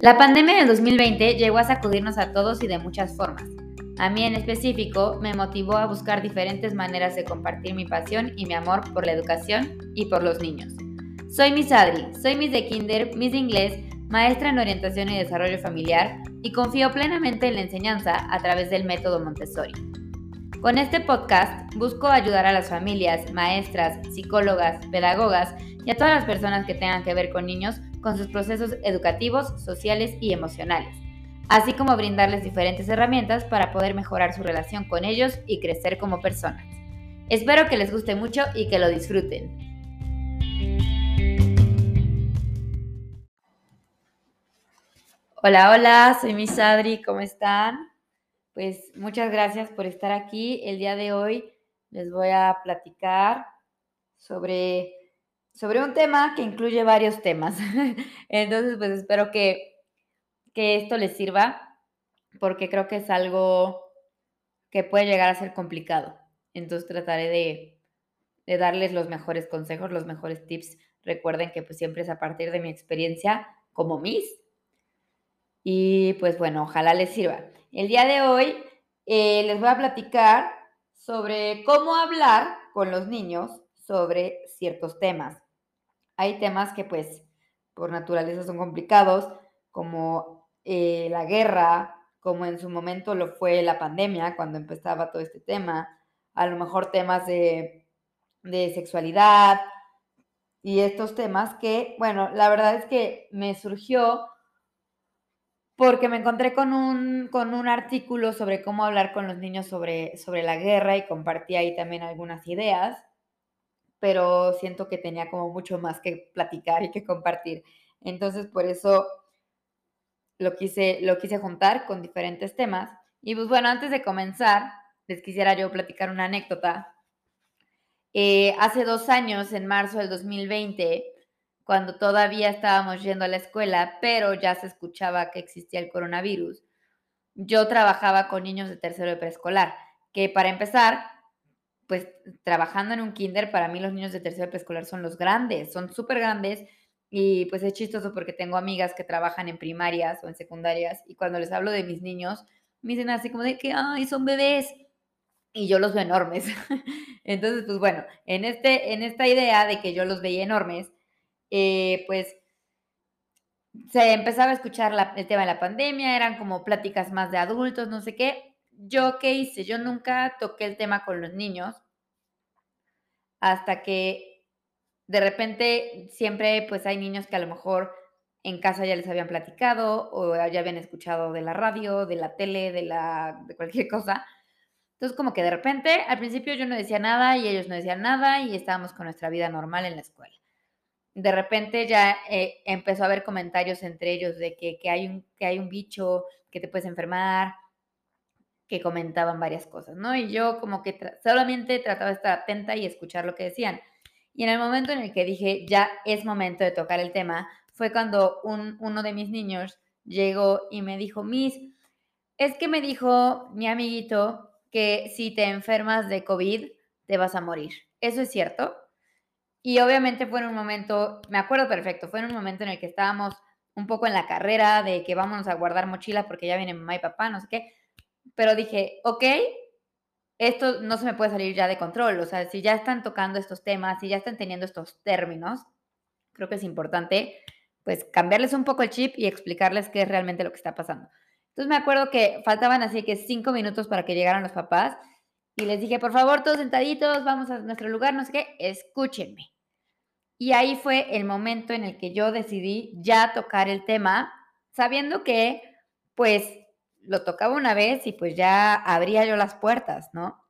La pandemia del 2020 llegó a sacudirnos a todos y de muchas formas. A mí en específico me motivó a buscar diferentes maneras de compartir mi pasión y mi amor por la educación y por los niños. Soy Miss Adri, soy Miss de Kinder, Miss de Inglés, maestra en orientación y desarrollo familiar y confío plenamente en la enseñanza a través del método Montessori. Con este podcast busco ayudar a las familias, maestras, psicólogas, pedagogas y a todas las personas que tengan que ver con niños con sus procesos educativos, sociales y emocionales, así como brindarles diferentes herramientas para poder mejorar su relación con ellos y crecer como personas. Espero que les guste mucho y que lo disfruten. Hola, hola, soy Miss Adri, ¿cómo están? Pues muchas gracias por estar aquí. El día de hoy les voy a platicar sobre sobre un tema que incluye varios temas. Entonces, pues espero que, esto les sirva porque creo que es algo que puede llegar a ser complicado. Entonces trataré de, de darles los mejores consejos, los mejores tips. Recuerden que pues siempre es a partir de mi experiencia como Miss. Y pues bueno, ojalá les sirva. El día de hoy eh, les voy a platicar sobre cómo hablar con los niños sobre ciertos temas. Hay temas que pues por naturaleza son complicados, como eh, la guerra, como en su momento lo fue la pandemia, cuando empezaba todo este tema, a lo mejor temas de, de sexualidad y estos temas que, bueno, la verdad es que me surgió porque me encontré con un, con un artículo sobre cómo hablar con los niños sobre, sobre la guerra y compartí ahí también algunas ideas pero siento que tenía como mucho más que platicar y que compartir. Entonces, por eso lo quise, lo quise juntar con diferentes temas. Y pues bueno, antes de comenzar, les quisiera yo platicar una anécdota. Eh, hace dos años, en marzo del 2020, cuando todavía estábamos yendo a la escuela, pero ya se escuchaba que existía el coronavirus, yo trabajaba con niños de tercero de preescolar, que para empezar, pues trabajando en un kinder, para mí los niños de tercero preescolar son los grandes, son súper grandes y pues es chistoso porque tengo amigas que trabajan en primarias o en secundarias y cuando les hablo de mis niños, me dicen así como de que, ay, son bebés y yo los veo enormes. Entonces, pues bueno, en, este, en esta idea de que yo los veía enormes, eh, pues se empezaba a escuchar el tema de la pandemia, eran como pláticas más de adultos, no sé qué, yo qué hice, yo nunca toqué el tema con los niños hasta que de repente siempre pues hay niños que a lo mejor en casa ya les habían platicado o ya habían escuchado de la radio, de la tele, de la de cualquier cosa. Entonces como que de repente al principio yo no decía nada y ellos no decían nada y estábamos con nuestra vida normal en la escuela. De repente ya eh, empezó a haber comentarios entre ellos de que, que, hay un, que hay un bicho que te puedes enfermar, que comentaban varias cosas, ¿no? Y yo como que solamente trataba de estar atenta y escuchar lo que decían. Y en el momento en el que dije, ya es momento de tocar el tema, fue cuando un, uno de mis niños llegó y me dijo, Miss, es que me dijo mi amiguito que si te enfermas de COVID, te vas a morir. ¿Eso es cierto? Y obviamente fue en un momento, me acuerdo perfecto, fue en un momento en el que estábamos un poco en la carrera de que vámonos a guardar mochila porque ya viene mamá y papá, no sé qué pero dije, ok, esto no se me puede salir ya de control, o sea, si ya están tocando estos temas, si ya están teniendo estos términos, creo que es importante pues cambiarles un poco el chip y explicarles qué es realmente lo que está pasando. Entonces me acuerdo que faltaban así que cinco minutos para que llegaran los papás y les dije, por favor, todos sentaditos, vamos a nuestro lugar, no sé qué, escúchenme. Y ahí fue el momento en el que yo decidí ya tocar el tema, sabiendo que pues lo tocaba una vez y pues ya abría yo las puertas, ¿no?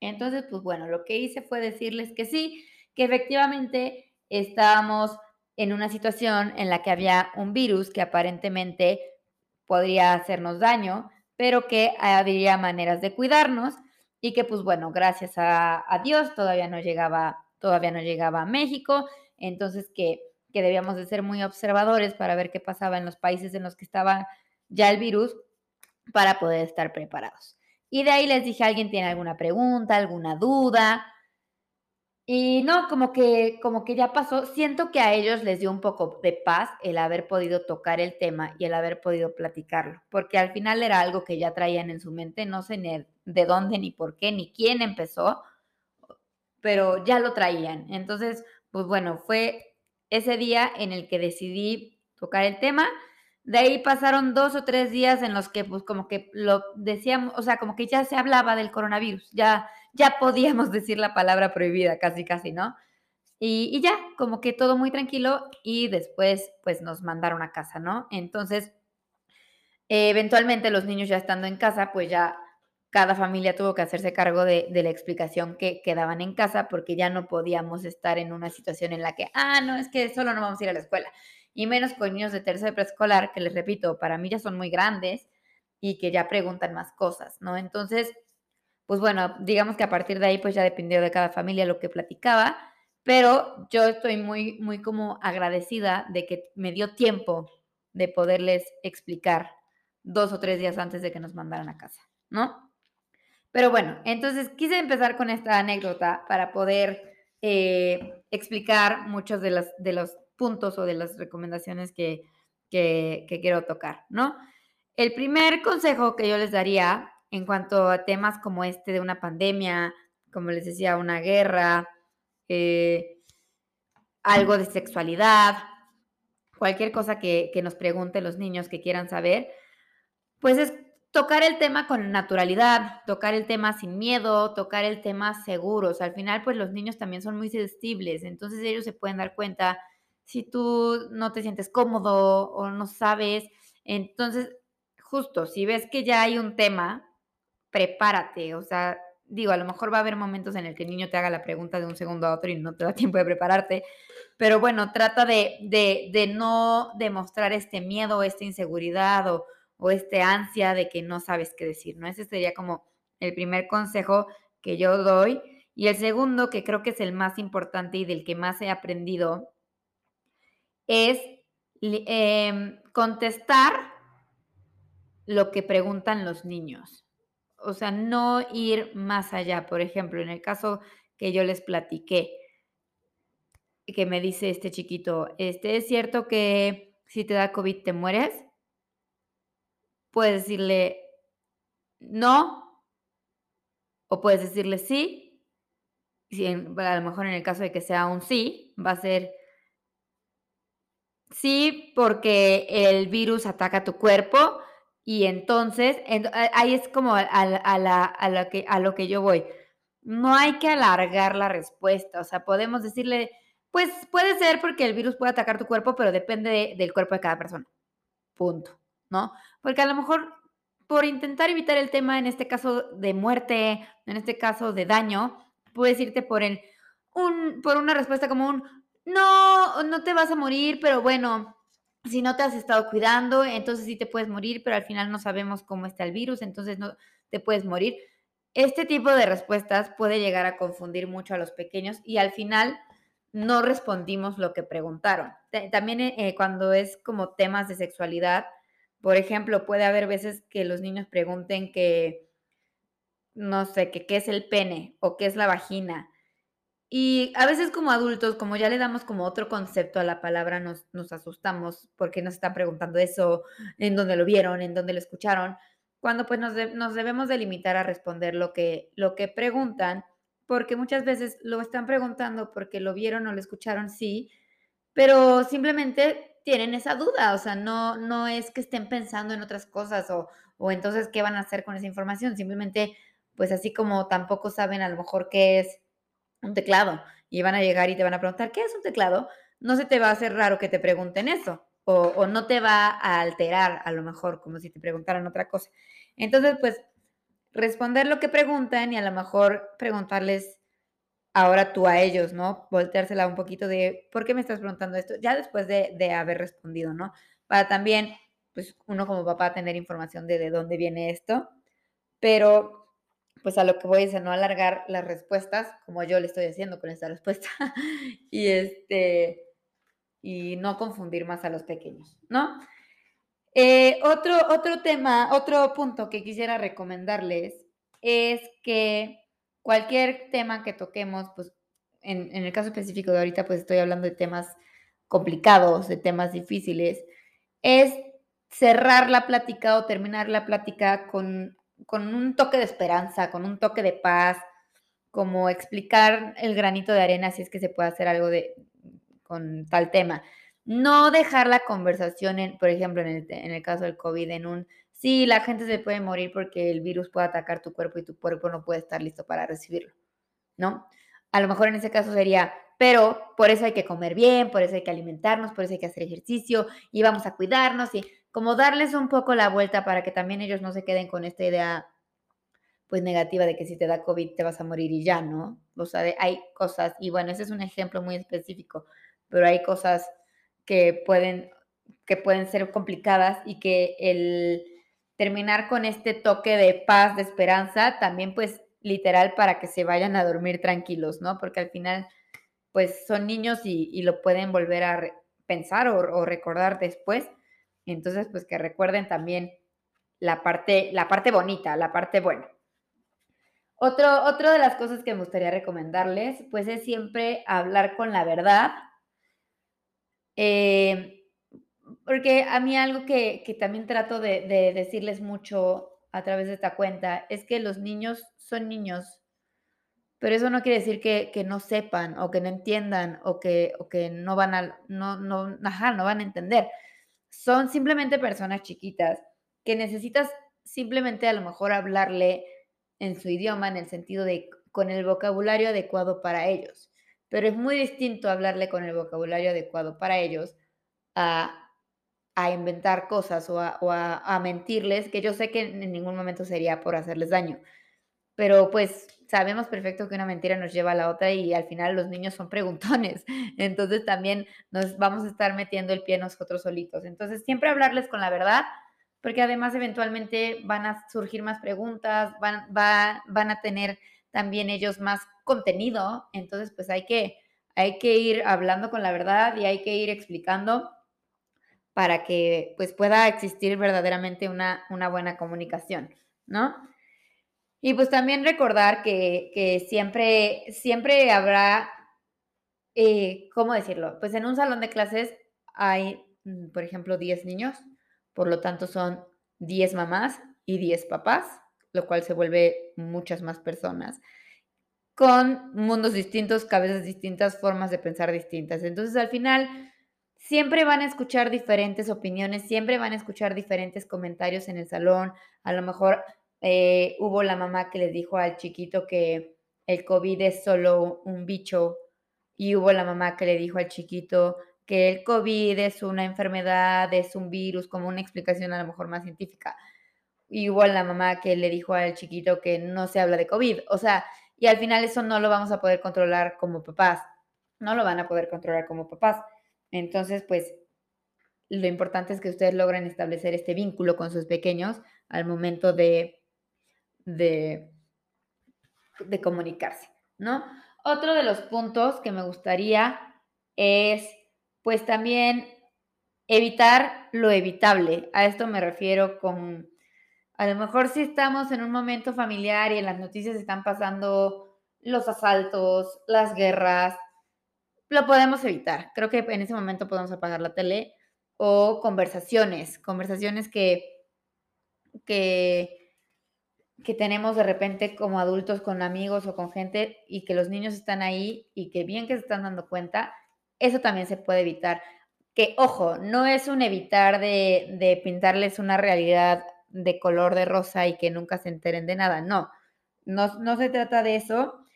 Entonces, pues bueno, lo que hice fue decirles que sí, que efectivamente estábamos en una situación en la que había un virus que aparentemente podría hacernos daño, pero que habría maneras de cuidarnos y que pues bueno, gracias a, Dios todavía no llegaba, todavía no llegaba a México, entonces que, que debíamos de ser muy observadores para ver qué pasaba en los países en los que estaba ya el virus para poder estar preparados. Y de ahí les dije, ¿alguien tiene alguna pregunta, alguna duda? Y no, como que, como que ya pasó. Siento que a ellos les dio un poco de paz el haber podido tocar el tema y el haber podido platicarlo, porque al final era algo que ya traían en su mente, no sé de dónde, ni por qué, ni quién empezó, pero ya lo traían. Entonces, pues bueno, fue ese día en el que decidí tocar el tema. De ahí pasaron dos o tres días en los que pues como que lo decíamos, o sea, como que ya se hablaba del coronavirus, ya ya podíamos decir la palabra prohibida, casi, casi, ¿no? Y, ya, como que todo muy tranquilo y después pues nos mandaron a casa, ¿no? Entonces, eventualmente los niños ya estando en casa, pues ya cada familia tuvo que hacerse cargo de, la explicación que quedaban en casa porque ya no podíamos estar en una situación en la que, ah, no, es que solo no vamos a ir a la escuela. Y menos con niños de tercero preescolar, que les repito, para mí ya son muy grandes y que ya preguntan más cosas, ¿no? Entonces, pues bueno, digamos que a partir de ahí pues ya dependió de cada familia lo que platicaba, pero yo estoy muy, muy como agradecida de que me dio tiempo de poderles explicar dos o tres días antes de que nos mandaran a casa, ¿no? Pero bueno, entonces quise empezar con esta anécdota para poder eh, explicar muchos de los, de los puntos o de las recomendaciones que, que, que quiero tocar, ¿no? El primer consejo que yo les daría en cuanto a temas como este de una pandemia, como les decía, una guerra, eh, algo de sexualidad, cualquier cosa que, que nos pregunten los niños que quieran saber, pues es tocar el tema con naturalidad, tocar el tema sin miedo, tocar el tema seguros. Al final, pues los niños también son muy sensibles, entonces ellos se pueden dar cuenta si tú no te sientes cómodo o no sabes. Entonces, justo, si ves que ya hay un tema, prepárate, o sea, digo, a lo mejor va a haber momentos en el que el niño te haga la pregunta de un segundo a otro y no te da tiempo de prepararte, pero bueno, trata de, de, de no demostrar este miedo, esta inseguridad o, o este ansia de que no sabes qué decir, ¿no? Ese sería como el primer consejo que yo doy. Y el segundo, que creo que es el más importante y del que más he aprendido, es eh, contestar lo que preguntan los niños o sea, no ir más allá. Por ejemplo, en el caso que yo les platiqué, que me dice este chiquito, este, ¿es cierto que si te da COVID te mueres? Puedes decirle no, o puedes decirle sí. Si a lo mejor en el caso de que sea un sí, va a ser sí porque el virus ataca tu cuerpo y entonces, ahí es como a, lo que yo voy. No hay que alargar la respuesta, o sea, podemos decirle, pues puede ser porque el virus puede atacar tu cuerpo, pero depende del cuerpo de cada persona. Punto, ¿no? Porque a lo mejor por intentar evitar el tema, en este caso de muerte, en este caso de daño, puedes irte por el, un, por una respuesta como un, no, no te vas a morir, pero bueno, si no te has estado cuidando, entonces sí te puedes morir, pero al final no sabemos cómo está el virus, entonces no te puedes morir. Este tipo de respuestas puede llegar a confundir mucho a los pequeños y al final no respondimos lo que preguntaron. También eh, cuando es como temas de sexualidad, por ejemplo, puede haber veces que los niños pregunten que, no sé, que qué es el pene o qué es la vagina y a veces como adultos, como ya le damos como otro concepto a la palabra, nos, nos asustamos porque nos están preguntando eso, en dónde lo vieron, en dónde lo escucharon, cuando pues nos, nos debemos de limitar a responder lo que, lo que preguntan, porque muchas veces lo están preguntando porque lo vieron o lo escucharon, sí, pero simplemente tienen esa duda, o sea, no, no es que estén pensando en otras cosas o, o entonces qué van a hacer con esa información, simplemente pues así como tampoco saben a lo mejor qué es un teclado y van a llegar y te van a preguntar, ¿qué es un teclado? No se te va a hacer raro que te pregunten eso o, no te va a alterar a lo mejor como si te preguntaran otra cosa. Entonces, pues, responder lo que preguntan y a lo mejor preguntarles ahora tú a ellos, ¿no? Volteársela un poquito de, ¿por qué me estás preguntando esto? Ya después de, de haber respondido, ¿no? Para también, pues, uno como papá tener información de de dónde viene esto. Pero pues a lo que voy es a no alargar las respuestas, como yo le estoy haciendo con esta respuesta, y este, y no confundir más a los pequeños, ¿no? Eh, otro, otro tema, otro punto que quisiera recomendarles es que cualquier tema que toquemos, pues en, en el caso específico de ahorita, pues estoy hablando de temas complicados, de temas difíciles, es cerrar la plática o terminar la plática con, con un toque de esperanza, con un toque de paz, como explicar el granito de arena si es que se puede hacer algo de, con tal tema. No dejar la conversación, en, por ejemplo, en el, en el caso del COVID, en un, sí, la gente se puede morir porque el virus puede atacar tu cuerpo y tu cuerpo no puede estar listo para recibirlo, ¿no? A lo mejor en ese caso sería, pero por eso hay que comer bien, por eso hay que alimentarnos, por eso hay que hacer ejercicio y vamos a cuidarnos y como darles un poco la vuelta para que también ellos no se queden con esta idea pues negativa de que si te da COVID te vas a morir y ya, ¿no? O sea, hay cosas, y bueno, ese es un ejemplo muy específico, pero hay cosas que pueden, que pueden ser complicadas y que el terminar con este toque de paz, de esperanza, también pues literal para que se vayan a dormir tranquilos, ¿no? Porque al final pues son niños y, lo pueden volver a pensar o recordar después. Entonces, pues que recuerden también la parte, la parte bonita, la parte buena. Otro, otro de las cosas que me gustaría recomendarles, pues es siempre hablar con la verdad. Eh, porque a mí algo que, que también trato de, de, decirles mucho a través de esta cuenta es que los niños son niños, pero eso no quiere decir que, que no sepan o que no entiendan o que, o que no van a, no, no, no van a entender. Son simplemente personas chiquitas que necesitas simplemente a lo mejor hablarle en su idioma en el sentido de con el vocabulario adecuado para ellos. Pero es muy distinto hablarle con el vocabulario adecuado para ellos a, a inventar cosas o, a, a, mentirles, que yo sé que en ningún momento sería por hacerles daño. Pero pues sabemos perfecto que una mentira nos lleva a la otra y al final los niños son preguntones. Entonces también nos vamos a estar metiendo el pie nosotros solitos. Entonces siempre hablarles con la verdad porque además eventualmente van a surgir más preguntas, van, van a tener también ellos más contenido, entonces pues hay que, hay que ir hablando con la verdad y hay que ir explicando para que pues pueda existir verdaderamente una, una buena comunicación, ¿no? Y pues también recordar que, siempre, siempre habrá, eh, ¿cómo decirlo? Pues en un salón de clases hay, mm, por ejemplo, 10 niños por lo tanto, son 10 mamás y 10 papás, lo cual se vuelve muchas más personas, con mundos distintos, cabezas distintas, formas de pensar distintas. Entonces, al final, siempre van a escuchar diferentes opiniones, siempre van a escuchar diferentes comentarios en el salón. A lo mejor eh, hubo la mamá que les dijo al chiquito que el COVID es solo un bicho y hubo la mamá que le dijo al chiquito que el COVID es una enfermedad, es un virus, como una explicación a lo mejor más científica. Igual la mamá que le dijo al chiquito que no se habla de COVID. O sea, y al final eso no lo vamos a poder controlar como papás. No lo van a poder controlar como papás. Entonces, pues, lo importante es que ustedes logren establecer este vínculo con sus pequeños al momento de, de, comunicarse, ¿no? Otro de los puntos que me gustaría es pues también evitar lo evitable. A esto me refiero con, a lo mejor si estamos en un momento familiar y en las noticias están pasando los asaltos, las guerras, lo podemos evitar. Creo que en ese momento podemos apagar la tele o conversaciones, conversaciones que, que, que tenemos de repente como adultos con amigos o con gente y que los niños están ahí y que bien que se están dando cuenta eso también se puede evitar. Que, ojo, no es un evitar de, pintarles una realidad de color de rosa y que nunca se enteren de nada, no. No, no se trata de eso,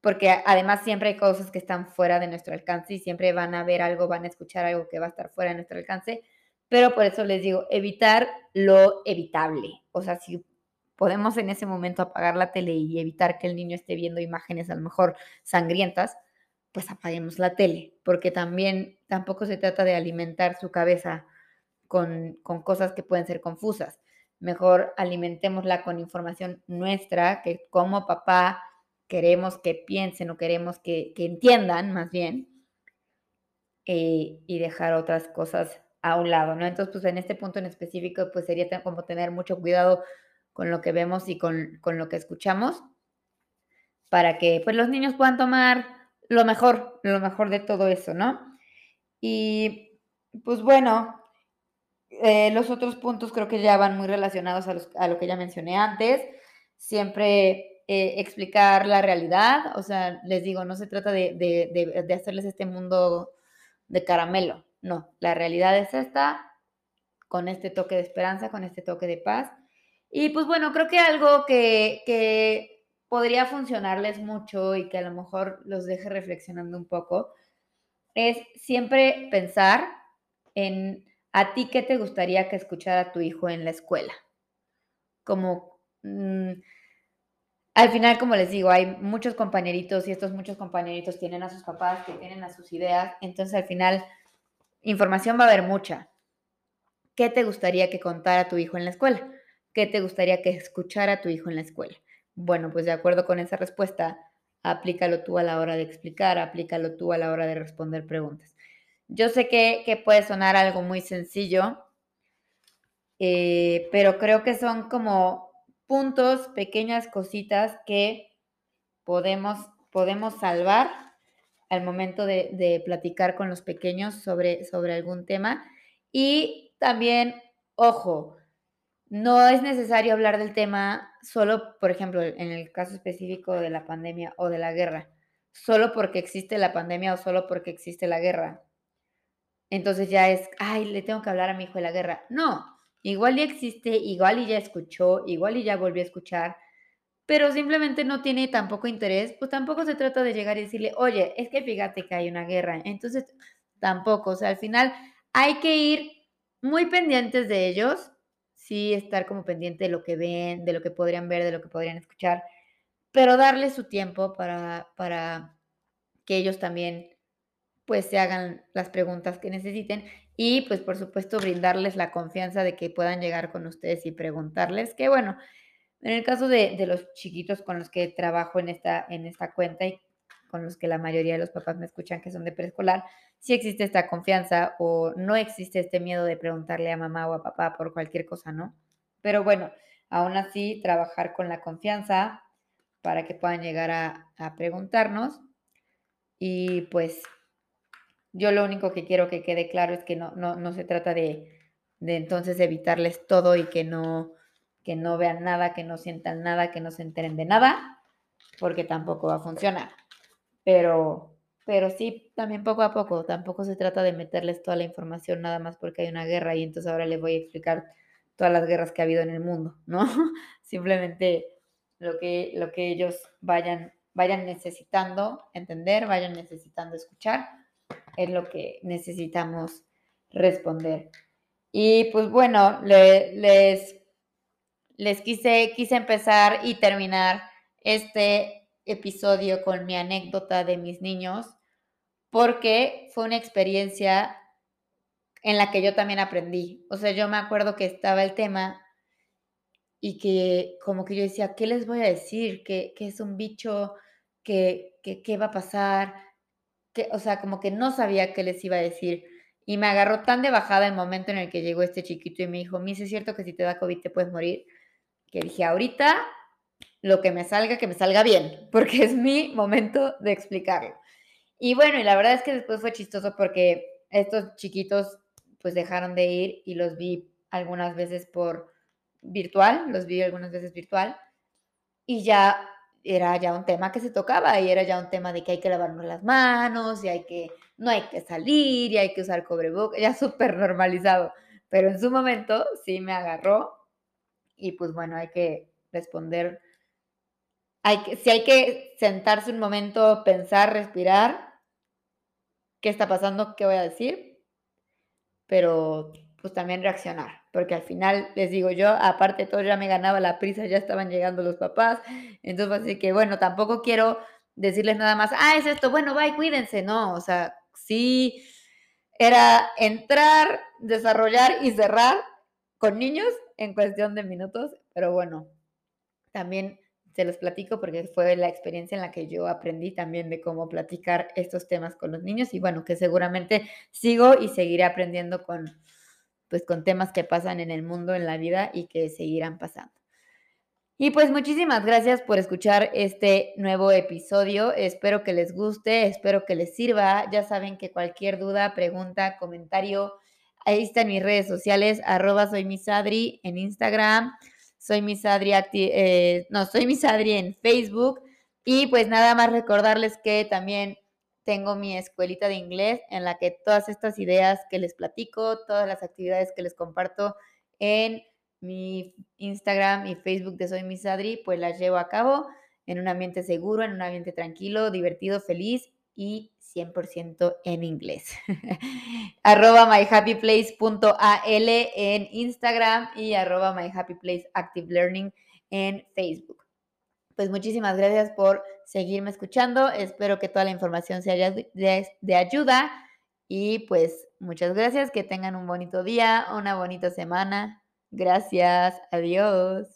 porque además siempre hay cosas que están fuera de nuestro alcance y siempre van a ver algo, van a escuchar algo que va a estar fuera de nuestro alcance, pero por eso les digo, evitar lo evitable. O sea, si podemos en ese momento apagar la tele y evitar que el niño esté viendo imágenes a lo mejor sangrientas, pues apaguemos la tele, porque también tampoco se trata de alimentar su cabeza con, cosas que pueden ser confusas. Mejor alimentémosla con información nuestra, que como papá queremos que piensen o queremos que, entiendan más bien, eh, y dejar otras cosas a un lado, ¿no? Entonces, pues en este punto en específico, pues sería como tener mucho cuidado con lo que vemos y con, con lo que escuchamos, para que pues los niños puedan tomar lo mejor, lo mejor de todo eso, ¿no? Y pues bueno, eh, los otros puntos creo que ya van muy relacionados a, lo que ya mencioné antes. Siempre eh, explicar la realidad, o sea, les digo, no se trata de, de, hacerles este mundo de caramelo, no, la realidad es esta, con este toque de esperanza, con este toque de paz. Y pues bueno, creo que algo que, que podría funcionarles mucho y que a lo mejor los deje reflexionando un poco, es siempre pensar en a ti qué te gustaría que escuchara tu hijo en la escuela. Como mm, al final, como les digo, hay muchos compañeritos y estos muchos compañeritos tienen a sus papás, que tienen a sus ideas, entonces al final información va a haber mucha. ¿Qué te gustaría que contara tu hijo en la escuela? ¿Qué te gustaría que escuchara tu hijo en la escuela? Bueno, pues de acuerdo con esa respuesta, aplícalo tú a la hora de explicar, aplícalo tú a la hora de responder preguntas. Yo sé que, puede sonar algo muy sencillo, eh, pero creo que son como puntos, pequeñas cositas que podemos, podemos salvar al momento de, de, platicar con los pequeños sobre, sobre algún tema. Y también, ojo, no es necesario hablar del tema solo, por ejemplo, en el caso específico de la pandemia o de la guerra, solo porque existe la pandemia o solo porque existe la guerra. Entonces ya es, ay, le tengo que hablar a mi hijo de la guerra. No, igual ya existe, igual ya escuchó, igual ya volvió a escuchar, pero simplemente no tiene tampoco interés, pues tampoco se trata de llegar y decirle, oye, es que fíjate que hay una guerra. Entonces, tampoco, o sea, al final hay que ir muy pendientes de ellos, sí estar como pendiente de lo que ven, de lo que podrían ver, de lo que podrían escuchar, pero darles su tiempo para, para que ellos también pues se hagan las preguntas que necesiten y pues por supuesto brindarles la confianza de que puedan llegar con ustedes y preguntarles, que bueno, en el caso de, de los chiquitos con los que trabajo en esta, en esta cuenta y con los que la mayoría de los papás me escuchan que son de preescolar, si existe esta confianza o no existe este miedo de preguntarle a mamá o a papá por cualquier cosa, ¿no? Pero bueno, aún así, trabajar con la confianza para que puedan llegar a, preguntarnos. Y pues yo lo único que quiero que quede claro es que no, no, se trata de, de, entonces evitarles todo y que no, que no vean nada, que no sientan nada, que no se enteren de nada, porque tampoco va a funcionar. Pero pero sí, también poco a poco, tampoco se trata de meterles toda la información nada más porque hay una guerra y entonces ahora les voy a explicar todas las guerras que ha habido en el mundo, ¿no? Simplemente lo que, lo que ellos vayan, vayan necesitando entender, vayan necesitando escuchar, es lo que necesitamos responder. Y pues bueno, les, les quise, quise empezar y terminar este episodio con mi anécdota de mis niños porque fue una experiencia en la que yo también aprendí. O sea, yo me acuerdo que estaba el tema y que como que yo decía, ¿qué les voy a decir? ¿Qué, es un bicho? ¿Qué, qué, va a pasar? que o sea, como que no sabía qué les iba a decir. Y me agarró tan de bajada el momento en el que llegó este chiquito y me dijo, Miss, es cierto que si te da COVID te puedes morir. Que dije, ahorita lo que me salga, que me salga bien, porque es mi momento de explicarlo. Y bueno, y la verdad es que después fue chistoso porque estos chiquitos pues dejaron de ir y los vi algunas veces por virtual, los vi algunas veces virtual y ya era ya un tema que se tocaba y era ya un tema de que hay que lavarnos las manos y hay que, no hay que salir y hay que usar cobrebocas, ya súper normalizado, pero en su momento sí me agarró y pues bueno, hay que responder, si hay que sentarse un momento, pensar, respirar, qué está pasando, qué voy a decir, pero pues también reaccionar, porque al final les digo yo, aparte de todo ya me ganaba la prisa, ya estaban llegando los papás, entonces así que bueno, tampoco quiero decirles nada más, ah, es esto, bueno, bye, cuídense, no, o sea, sí, era entrar, desarrollar y cerrar con niños en cuestión de minutos, pero bueno, también se los platico porque fue la experiencia en la que yo aprendí también de cómo platicar estos temas con los niños y bueno, que seguramente sigo y seguiré aprendiendo con, pues, con temas que pasan en el mundo, en la vida y que seguirán pasando. Y pues muchísimas gracias por escuchar este nuevo episodio. Espero que les guste, espero que les sirva. Ya saben que cualquier duda, pregunta, comentario, ahí están mis redes sociales, arroba soy misadri en Instagram, soy misadri, eh, no, soy misadri en Facebook. Y pues nada más recordarles que también tengo mi escuelita de inglés en la que todas estas ideas que les platico, todas las actividades que les comparto en mi Instagram y Facebook de Soy Misadri, pues las llevo a cabo en un ambiente seguro, en un ambiente tranquilo, divertido, feliz y 100% en inglés. arroba myhappyplace.al en Instagram y arroba myhappyplaceactivelearning en Facebook. Pues muchísimas gracias por seguirme escuchando. Espero que toda la información sea de, de ayuda. Y pues muchas gracias. Que tengan un bonito día, una bonita semana. Gracias. Adiós.